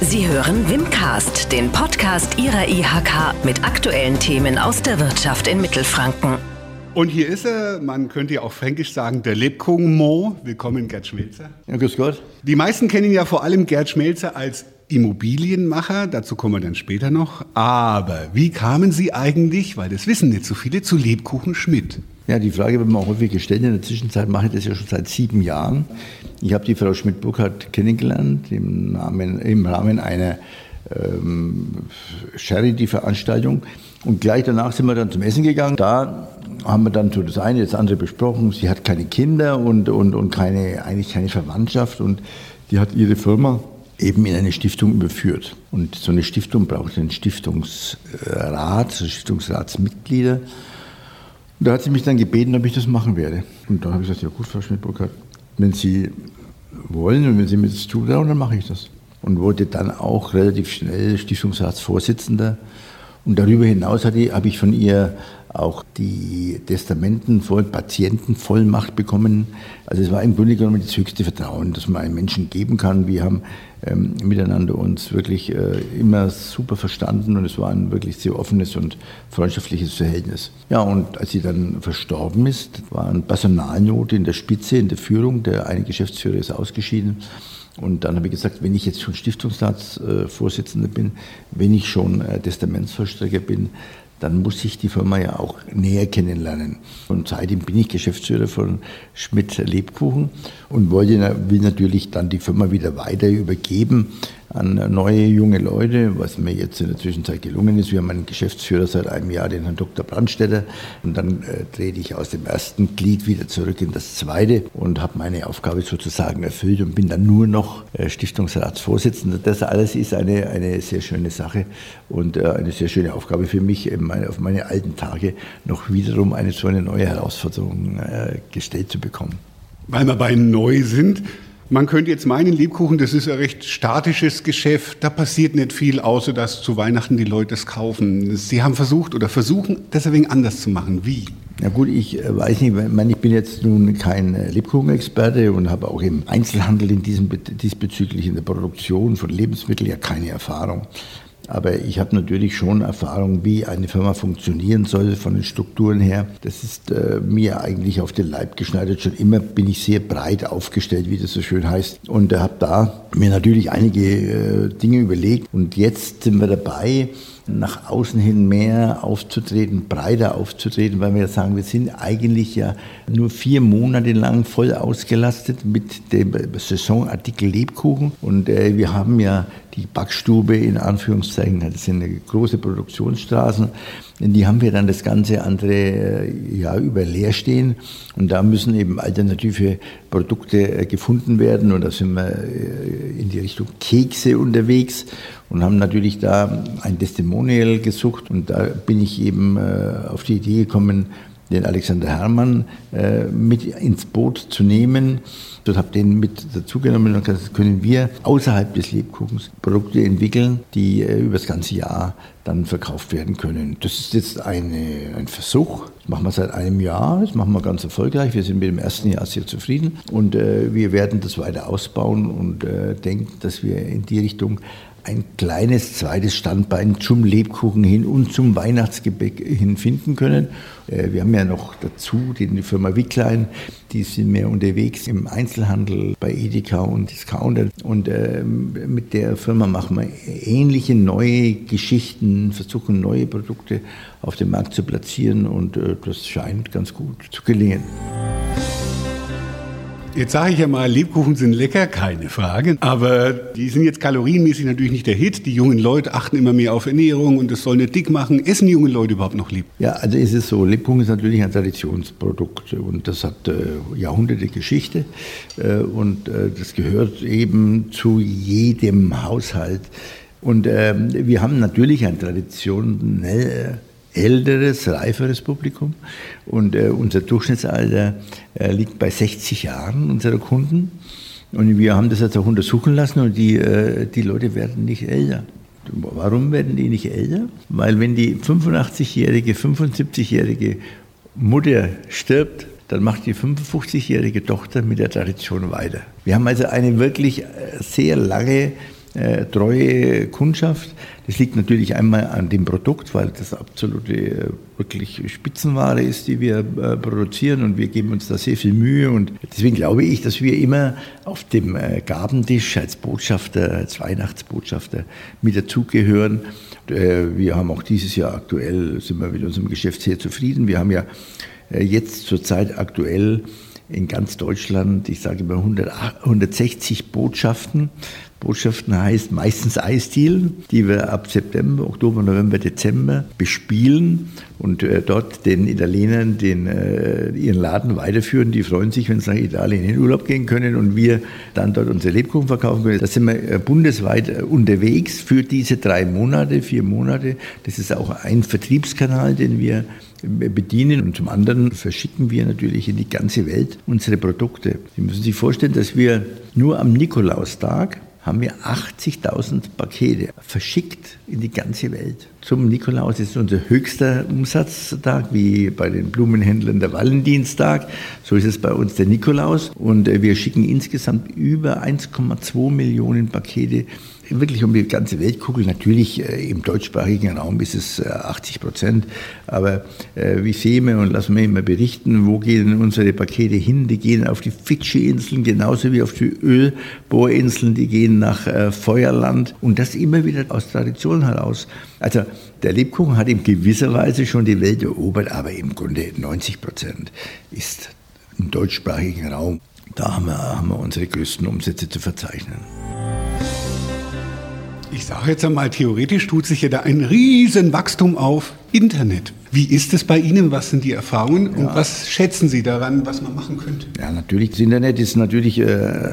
Sie hören Wimcast, den Podcast Ihrer IHK mit aktuellen Themen aus der Wirtschaft in Mittelfranken. Und hier ist er, man könnte ja auch fränkisch sagen, der Lebkuchen-Mo. Willkommen, Gerd Schmelzer. Ja, grüß Gott. Die meisten kennen ja vor allem Gerd Schmelzer als Immobilienmacher, dazu kommen wir dann später noch. Aber wie kamen Sie eigentlich, weil das wissen nicht so viele, zu Lebkuchen Schmidt? Ja, die Frage wird mir auch häufig gestellt. In der Zwischenzeit mache ich das ja schon seit sieben Jahren. Ich habe die Frau Schmidt-Burkhardt kennengelernt im, Namen, im Rahmen einer ähm, Charity-Veranstaltung. Und gleich danach sind wir dann zum Essen gegangen. Da haben wir dann so das eine, das andere besprochen. Sie hat keine Kinder und, und, und keine, eigentlich keine Verwandtschaft. Und die hat ihre Firma eben in eine Stiftung überführt. Und so eine Stiftung braucht einen Stiftungsrat, Stiftungsratsmitglieder. Da hat sie mich dann gebeten, ob ich das machen werde. Und da habe ich gesagt, ja gut, Frau Schmidt-Burkhardt, wenn Sie wollen und wenn Sie mir das zutrauen, dann mache ich das. Und wurde dann auch relativ schnell Stiftungsratsvorsitzender. Und darüber hinaus hatte, habe ich von ihr auch die Testamentenvoll, Patientenvollmacht bekommen. Also es war im Grunde genommen das höchste Vertrauen, das man einem Menschen geben kann. Wir haben ähm, miteinander uns wirklich äh, immer super verstanden und es war ein wirklich sehr offenes und freundschaftliches Verhältnis. Ja, und als sie dann verstorben ist, war eine Personalnote in der Spitze, in der Führung. Der eine Geschäftsführer ist ausgeschieden. Und dann habe ich gesagt, wenn ich jetzt schon Stiftungsratsvorsitzender bin, wenn ich schon äh, Testamentsvollstrecker bin, dann muss ich die Firma ja auch näher kennenlernen. Und seitdem bin ich Geschäftsführer von Schmidt Lebkuchen und wollte, will natürlich dann die Firma wieder weiter übergeben an neue junge Leute, was mir jetzt in der Zwischenzeit gelungen ist. Wir haben einen Geschäftsführer seit einem Jahr, den Herrn Dr. Brandstätter. Und dann äh, ich aus dem ersten Glied wieder zurück in das zweite und habe meine Aufgabe sozusagen erfüllt und bin dann nur noch äh, Stiftungsratsvorsitzender. Das alles ist eine, eine sehr schöne Sache und äh, eine sehr schöne Aufgabe für mich, meine, auf meine alten Tage noch wiederum eine so eine neue Herausforderung äh, gestellt zu bekommen. Weil wir bei neu sind, man könnte jetzt meinen, Lebkuchen, das ist ein recht statisches Geschäft. Da passiert nicht viel, außer dass zu Weihnachten die Leute es kaufen. Sie haben versucht oder versuchen, das ein wenig anders zu machen. Wie? Ja gut, ich äh, weiß nicht, ich bin jetzt nun kein äh, Lebkuchenexperte und habe auch im Einzelhandel in diesem, diesbezüglich in der Produktion von Lebensmitteln ja keine Erfahrung. Aber ich habe natürlich schon Erfahrung, wie eine Firma funktionieren soll von den Strukturen her. Das ist äh, mir eigentlich auf den Leib geschneidert. Schon immer bin ich sehr breit aufgestellt, wie das so schön heißt. Und äh, habe da mir natürlich einige äh, Dinge überlegt. Und jetzt sind wir dabei, nach außen hin mehr aufzutreten, breiter aufzutreten, weil wir ja sagen, wir sind eigentlich ja nur vier Monate lang voll ausgelastet mit dem Saisonartikel Lebkuchen. Und äh, wir haben ja die Backstube in Anführungszeichen, das sind große Produktionsstraßen, die haben wir dann das ganze andere äh, Jahr über leer stehen. Und da müssen eben alternative Produkte äh, gefunden werden. Und da sind wir äh, in Richtung Kekse unterwegs und haben natürlich da ein Testimonial gesucht und da bin ich eben auf die Idee gekommen, den Alexander Herrmann äh, mit ins Boot zu nehmen. Ich habe den mit dazugenommen und gesagt, können wir außerhalb des Lebkuchens Produkte entwickeln, die äh, über das ganze Jahr dann verkauft werden können. Das ist jetzt eine, ein Versuch. Das machen wir seit einem Jahr. Das machen wir ganz erfolgreich. Wir sind mit dem ersten Jahr sehr zufrieden und äh, wir werden das weiter ausbauen und äh, denken, dass wir in die Richtung ein kleines zweites Standbein zum Lebkuchen hin und zum Weihnachtsgebäck hin finden können. Äh, wir haben ja noch dazu die Firma Wicklein, die sind mehr unterwegs im Einzelhandel bei Edeka und Discounter. Und äh, mit der Firma machen wir ähnliche neue Geschichten, versuchen neue Produkte auf dem Markt zu platzieren und äh, das scheint ganz gut zu gelingen. Jetzt sage ich ja mal, Lebkuchen sind lecker, keine Frage. Aber die sind jetzt kalorienmäßig natürlich nicht der Hit. Die jungen Leute achten immer mehr auf Ernährung und das soll nicht dick machen. Essen junge Leute überhaupt noch lieb? Ja, also ist es so. Lebkuchen ist natürlich ein Traditionsprodukt und das hat äh, Jahrhunderte Geschichte äh, und äh, das gehört eben zu jedem Haushalt. Und ähm, wir haben natürlich eine traditionell älteres, reiferes Publikum. Und äh, unser Durchschnittsalter äh, liegt bei 60 Jahren unserer Kunden. Und wir haben das jetzt auch untersuchen lassen und die, äh, die Leute werden nicht älter. Warum werden die nicht älter? Weil wenn die 85-jährige, 75-jährige Mutter stirbt, dann macht die 55-jährige Tochter mit der Tradition weiter. Wir haben also eine wirklich äh, sehr lange äh, treue Kundschaft. Das liegt natürlich einmal an dem Produkt, weil das absolute äh, wirklich Spitzenware ist, die wir äh, produzieren und wir geben uns da sehr viel Mühe und deswegen glaube ich, dass wir immer auf dem äh, Gabentisch als Botschafter, als Weihnachtsbotschafter mit dazugehören. Äh, wir haben auch dieses Jahr aktuell, sind wir mit unserem Geschäft sehr zufrieden. Wir haben ja jetzt zurzeit aktuell in ganz Deutschland, ich sage 100, 160 Botschaften Botschaften heißt meistens Eisdielen, die wir ab September, Oktober, November, Dezember bespielen und äh, dort den Italienern den, äh, ihren Laden weiterführen. Die freuen sich, wenn sie nach Italien in Urlaub gehen können und wir dann dort unsere Lebkuchen verkaufen können. Da sind wir äh, bundesweit äh, unterwegs für diese drei Monate, vier Monate. Das ist auch ein Vertriebskanal, den wir äh, bedienen und zum anderen verschicken wir natürlich in die ganze Welt unsere Produkte. Sie müssen sich vorstellen, dass wir nur am Nikolaustag haben wir 80.000 Pakete verschickt in die ganze Welt. Zum Nikolaus ist unser höchster Umsatztag, wie bei den Blumenhändlern der Valentinstag. So ist es bei uns der Nikolaus. Und äh, wir schicken insgesamt über 1,2 Millionen Pakete wirklich um die ganze Weltkugel. Natürlich äh, im deutschsprachigen Raum ist es äh, 80 Prozent, aber äh, wie sehen wir und lassen wir immer berichten, wo gehen unsere Pakete hin? Die gehen auf die Fidschi-Inseln genauso wie auf die Ölbohrinseln, die gehen nach äh, Feuerland und das immer wieder aus Tradition heraus. Also der Lebkuchen hat in gewisser Weise schon die Welt erobert, aber im Grunde 90 Prozent ist im deutschsprachigen Raum. Da haben wir, haben wir unsere größten Umsätze zu verzeichnen. Ich sage jetzt einmal, theoretisch tut sich ja da ein Riesenwachstum auf Internet. Wie ist es bei Ihnen? Was sind die Erfahrungen und ja. was schätzen Sie daran, was man machen könnte? Ja, natürlich. Das Internet ist natürlich äh,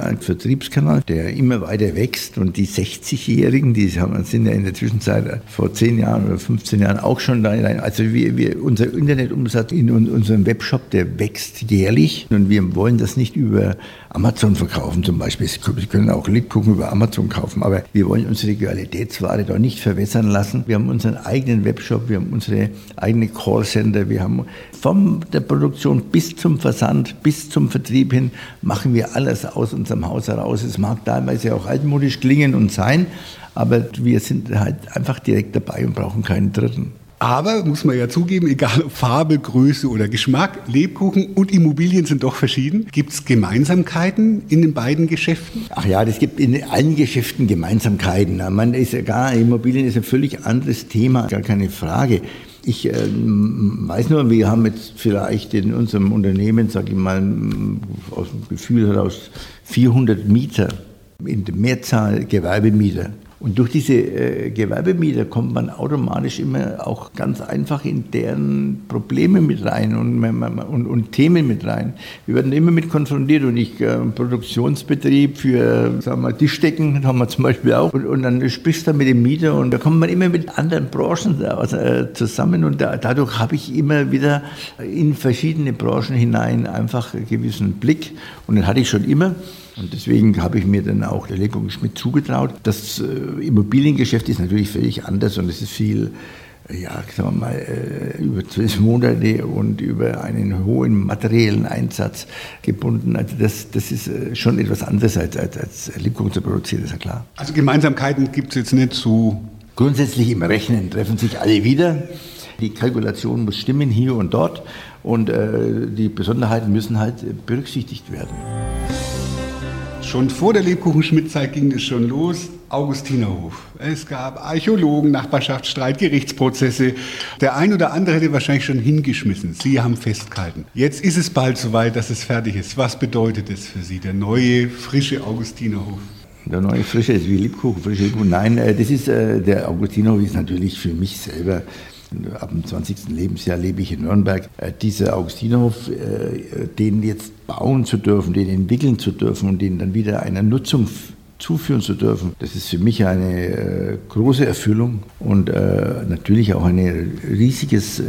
ein Vertriebskanal, der immer weiter wächst und die 60-Jährigen, die sind ja in der Zwischenzeit äh, vor 10 Jahren oder 15 Jahren auch schon da. Also wir, wir, unser Internetumsatz in unserem Webshop, der wächst jährlich und wir wollen das nicht über Amazon verkaufen zum Beispiel. Sie können auch Lebkuchen über Amazon kaufen, aber wir wollen unsere Qualitätsware da nicht verwässern lassen. Wir haben unseren eigenen Webshop, wir haben unsere eigene Callcenter, wir haben von der Produktion bis zum Versand, bis zum Vertrieb hin, machen wir alles aus unserem Haus heraus. Es mag teilweise auch altmodisch klingen und sein, aber wir sind halt einfach direkt dabei und brauchen keinen Dritten. Aber, muss man ja zugeben, egal ob Farbe, Größe oder Geschmack, Lebkuchen und Immobilien sind doch verschieden. Gibt es Gemeinsamkeiten in den beiden Geschäften? Ach ja, es gibt in allen Geschäften Gemeinsamkeiten. Man ist ja gar, Immobilien ist ein völlig anderes Thema, gar keine Frage. Ich äh, weiß nur, wir haben jetzt vielleicht in unserem Unternehmen, sage ich mal, aus dem Gefühl heraus 400 Mieter, in der Mehrzahl Gewerbemieter. Und durch diese äh, Gewerbemieter kommt man automatisch immer auch ganz einfach in deren Probleme mit rein und, und, und Themen mit rein. Wir werden immer mit konfrontiert und ich, äh, Produktionsbetrieb für, sagen wir, Tischdecken haben wir zum Beispiel auch. Und, und dann sprichst du mit dem Mieter und da kommt man immer mit anderen Branchen äh, zusammen und da, dadurch habe ich immer wieder in verschiedene Branchen hinein einfach einen gewissen Blick und den hatte ich schon immer. Und deswegen habe ich mir dann auch der Lenkung Schmidt zugetraut. Das äh, Immobiliengeschäft ist natürlich völlig anders und es ist viel, äh, ja, sagen wir mal, äh, über zwölf Monate und über einen hohen materiellen Einsatz gebunden. Also das, das ist schon etwas anderes als, als, als Lebkuchen zu produzieren, ist ja klar. Also Gemeinsamkeiten gibt es jetzt nicht so? Grundsätzlich im Rechnen treffen sich alle wieder. Die Kalkulation muss stimmen hier und dort und äh, die Besonderheiten müssen halt berücksichtigt werden. Schon vor der Lebkuchenschmidt-Zeit ging es schon los. Augustinerhof. Es gab Archäologen, Nachbarschaftsstreit, Gerichtsprozesse. Der ein oder andere hätte wahrscheinlich schon hingeschmissen. Sie haben festgehalten. Jetzt ist es bald soweit, dass es fertig ist. Was bedeutet es für Sie, der neue, frische Augustinerhof? Der neue Frische ist wie Liebkuchen, frische Liebkuchen. Nein, äh, das ist, äh, der Augustinerhof ist natürlich für mich selber ab dem 20. Lebensjahr lebe ich in Nürnberg. Äh, dieser Augustinerhof, äh, den jetzt bauen zu dürfen, den entwickeln zu dürfen und den dann wieder einer Nutzung zuführen zu dürfen, das ist für mich eine äh, große Erfüllung und natürlich auch ein riesiges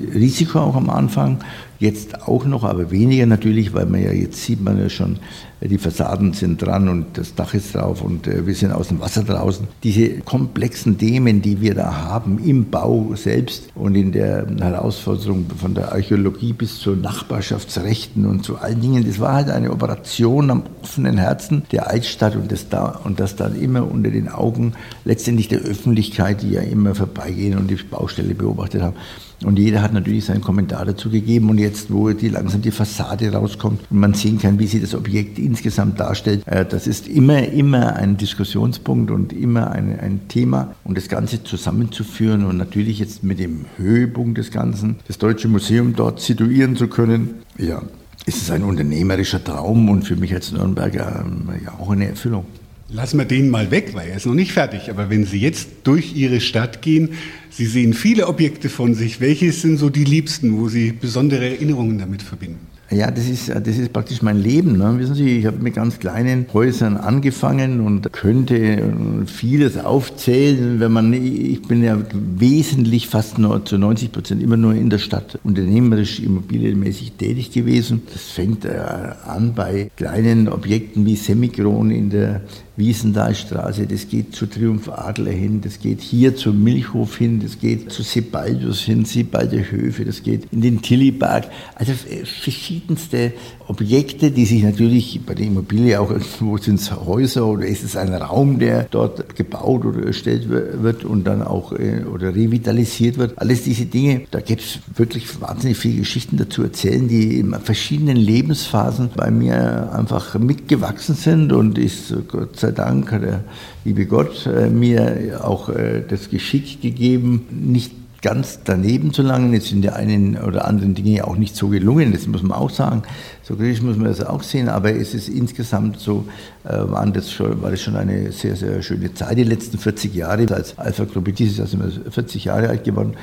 Risiko auch am Anfang. Jetzt auch noch, aber weniger natürlich, weil man ja jetzt sieht man ja schon, die Fassaden sind dran und das Dach ist drauf und äh, wir sind aus dem Wasser draußen. Diese komplexen Themen, die wir da haben im Bau selbst und in der Herausforderung von der Archäologie bis zu Nachbarschaftsrechten und zu allen Dingen, das war halt eine Operation am offenen Herzen der Altstadt und das da und das dann immer unter den Augen letztendlich der Öffentlichkeit, die ja immer vorbeigehen und die Baustelle beobachtet haben. Und jeder hat natürlich seinen Kommentar dazu gegeben. Und jetzt, wo die langsam die Fassade rauskommt und man sehen kann, wie sich das Objekt insgesamt darstellt, äh, das ist immer, immer ein Diskussionspunkt und immer ein, ein Thema. Und das Ganze zusammenzuführen und natürlich jetzt mit dem Höhepunkt des Ganzen, das Deutsche Museum dort situieren zu können, ja, ist es ein unternehmerischer Traum und für mich als Nürnberger ähm, ja auch eine Erfüllung. Lassen wir den mal weg, weil er ist noch nicht fertig. Aber wenn Sie jetzt durch Ihre Stadt gehen, Sie sehen viele Objekte von sich. Welche sind so die liebsten, wo Sie besondere Erinnerungen damit verbinden? Ja, das ist, das ist praktisch mein Leben. Ne? Wissen Sie, ich habe mit ganz kleinen Häusern angefangen und könnte vieles aufzählen, wenn man, ich bin ja wesentlich fast nur zu 90 Prozent immer nur in der Stadt unternehmerisch, immobilienmäßig tätig gewesen. Das fängt äh, an bei kleinen Objekten wie Semikron in der Wiesenthalstraße, das geht zu Triumph Adler hin, das geht hier zum Milchhof hin, das geht zu Sebaldus hin, Sebalder Höfe, das geht in den Tillypark. Also verschiedenste Objekte, die sich natürlich bei der Immobilie auch irgendwo sind es Häuser oder ist es ein Raum, der dort gebaut oder erstellt wird und dann auch äh, oder revitalisiert wird. Alles diese Dinge, da gibt es wirklich wahnsinnig viele Geschichten dazu erzählen, die in verschiedenen Lebensphasen bei mir einfach mitgewachsen sind und ist Gott sei Dank hat der liebe Gott äh, mir auch äh, das Geschick gegeben, nicht ganz daneben zu langen. Jetzt sind die einen oder anderen Dinge ja auch nicht so gelungen, das muss man auch sagen. So kritisch muss man das auch sehen, aber es ist insgesamt so, äh, waren das schon, war das schon eine sehr, sehr schöne Zeit, die letzten 40 Jahre. Als Alpha Gruppe dieses Jahr sind wir 40 Jahre alt geworden.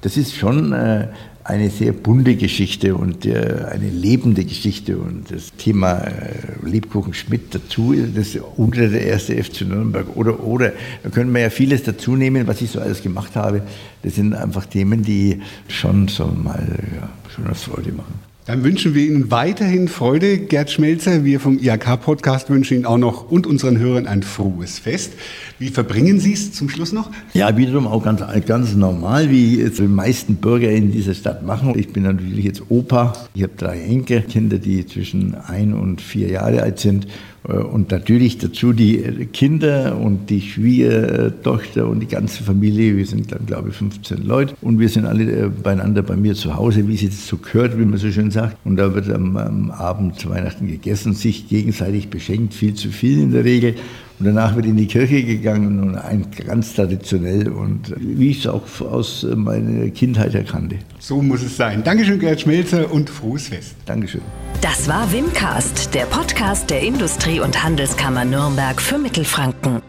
Das ist schon äh, eine sehr bunte Geschichte und äh, eine lebende Geschichte. Und das Thema äh, Lebkuchen Schmidt dazu, das unter der erste FC Nürnberg oder oder, da können wir ja vieles dazu nehmen, was ich so alles gemacht habe. Das sind einfach Themen, die schon so mal ja, schon eine Freude machen. Dann wünschen wir Ihnen weiterhin Freude, Gerd Schmelzer. Wir vom IHK-Podcast wünschen Ihnen auch noch und unseren Hörern ein frohes Fest. Wie verbringen Sie es zum Schluss noch? Ja, wiederum auch ganz, ganz normal, wie es die meisten Bürger in dieser Stadt machen. Ich bin natürlich jetzt Opa. Ich habe drei Enkelkinder, die zwischen ein und vier Jahre alt sind. Äh, und natürlich dazu die Kinder und die Schwiegertochter und die ganze Familie. Wir sind dann, glaube ich, 15 Leute. Und wir sind alle äh, beieinander bei mir zu Hause, wie es jetzt so gehört, wie man so schön sagt. Und da wird am, am Abend Weihnachten gegessen, sich gegenseitig beschenkt, viel zu viel in der Regel. Und danach wird in die Kirche gegangen und ein ganz traditionell und wie ich es auch aus meiner Kindheit erkannte. So muss es sein. Dankeschön, Gerd Schmelzer und frohes Fest. Dankeschön. Das war Wimcast, der Podcast der Industrie- und Handelskammer Nürnberg für Mittelfranken.